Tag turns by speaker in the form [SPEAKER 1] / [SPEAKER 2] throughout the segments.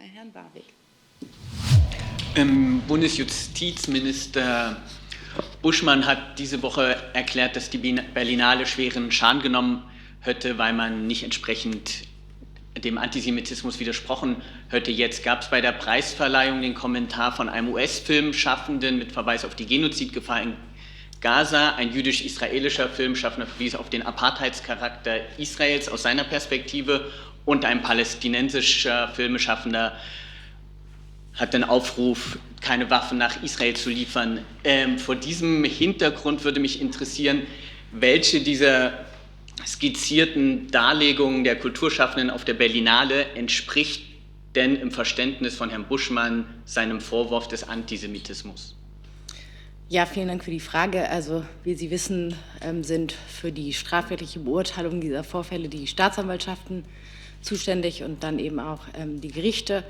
[SPEAKER 1] bei Herrn Warwick.
[SPEAKER 2] Ähm, Bundesjustizminister Buschmann hat diese Woche erklärt, dass die Berlinale schweren Schaden genommen hätte, weil man nicht entsprechend dem Antisemitismus widersprochen hätte. Jetzt gab es bei der Preisverleihung den Kommentar von einem US-Filmschaffenden mit Verweis auf die Genozidgefahr in Gaza. Ein jüdisch-israelischer Filmschaffender verwies auf den Apartheidscharakter Israels aus seiner Perspektive und ein palästinensischer Filmschaffender hat den Aufruf, keine Waffen nach Israel zu liefern. Ähm, vor diesem Hintergrund würde mich interessieren, welche dieser skizzierten Darlegungen der Kulturschaffenden auf der Berlinale entspricht denn im Verständnis von Herrn Buschmann seinem Vorwurf des Antisemitismus?
[SPEAKER 1] Ja, vielen Dank für die Frage. Also, wie Sie wissen, ähm, sind für die strafrechtliche Beurteilung dieser Vorfälle die Staatsanwaltschaften zuständig und dann eben auch ähm, die Gerichte.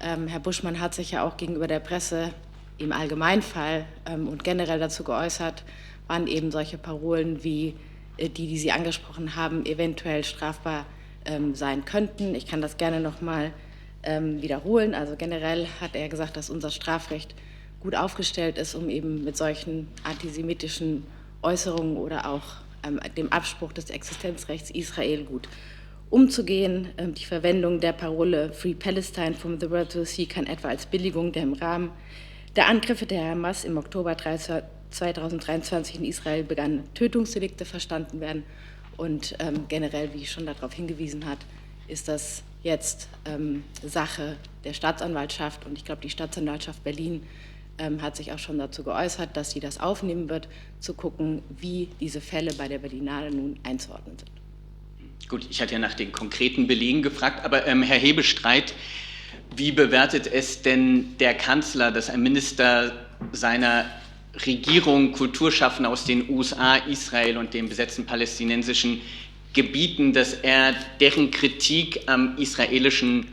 [SPEAKER 1] Ähm, Herr Buschmann hat sich ja auch gegenüber der Presse im Allgemeinfall und generell dazu geäußert, wann eben solche Parolen wie äh, die, die Sie angesprochen haben, eventuell strafbar sein könnten. Ich kann das gerne noch mal wiederholen. Also generell hat er gesagt, dass unser Strafrecht gut aufgestellt ist, um eben mit solchen antisemitischen Äußerungen oder auch ähm, dem Abspruch des Existenzrechts Israel gut umzugehen. Ähm, die Verwendung der Parole Free Palestine from the World to the Sea kann etwa als Billigung der im Rahmen der Angriffe der Hamas im Oktober 2023 in Israel begannene Tötungsdelikte verstanden werden. Und ähm, generell, wie ich schon darauf hingewiesen hat, ist das jetzt ähm, Sache der Staatsanwaltschaft und ich glaube, die Staatsanwaltschaft Berlin ähm, hat sich auch schon dazu geäußert, dass sie das aufnehmen wird, zu gucken, wie diese Fälle bei der Berlinale nun einzuordnen sind.
[SPEAKER 2] Gut, ich hatte ja nach den konkreten Belegen gefragt, aber ähm, Herr Hebestreit, wie bewertet es denn der Kanzler, dass ein Minister seiner Regierung Kulturschaffende aus den USA, Israel und den besetzten palästinensischen Gebieten, dass er deren Kritik am israelischen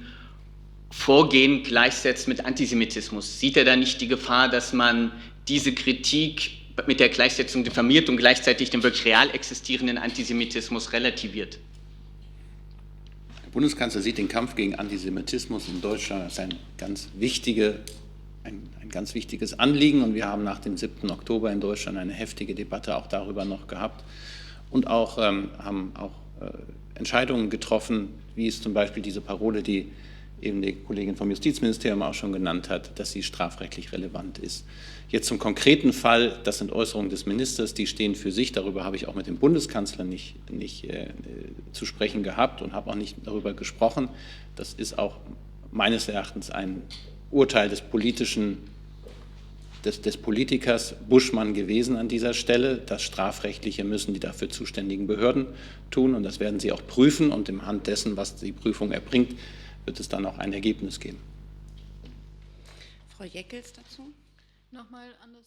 [SPEAKER 2] Vorgehen gleichsetzt mit Antisemitismus. Sieht er da nicht die Gefahr, dass man diese Kritik mit der Gleichsetzung diffamiert und gleichzeitig den wirklich real existierenden Antisemitismus relativiert?
[SPEAKER 3] Der Bundeskanzler sieht den Kampf gegen Antisemitismus in Deutschland als ein ganz, wichtige, ein, ein ganz wichtiges Anliegen. Und wir haben nach dem 7. Oktober in Deutschland eine heftige Debatte auch darüber noch gehabt und auch, ähm, haben auch äh, Entscheidungen getroffen, wie es zum Beispiel diese Parole, die eben die Kollegin vom Justizministerium auch schon genannt hat, dass sie strafrechtlich relevant ist. Jetzt zum konkreten Fall, das sind Äußerungen des Ministers, die stehen für sich. Darüber habe ich auch mit dem Bundeskanzler nicht, nicht äh, zu sprechen gehabt und habe auch nicht darüber gesprochen. Das ist auch meines Erachtens ein Urteil des politischen des, des, Politikers Buschmann gewesen an dieser Stelle. Das Strafrechtliche müssen die dafür zuständigen Behörden tun und das werden sie auch prüfen und im Hand dessen, was die Prüfung erbringt, wird es dann auch ein Ergebnis geben.
[SPEAKER 1] Frau Jeckels dazu?
[SPEAKER 4] Nochmal an das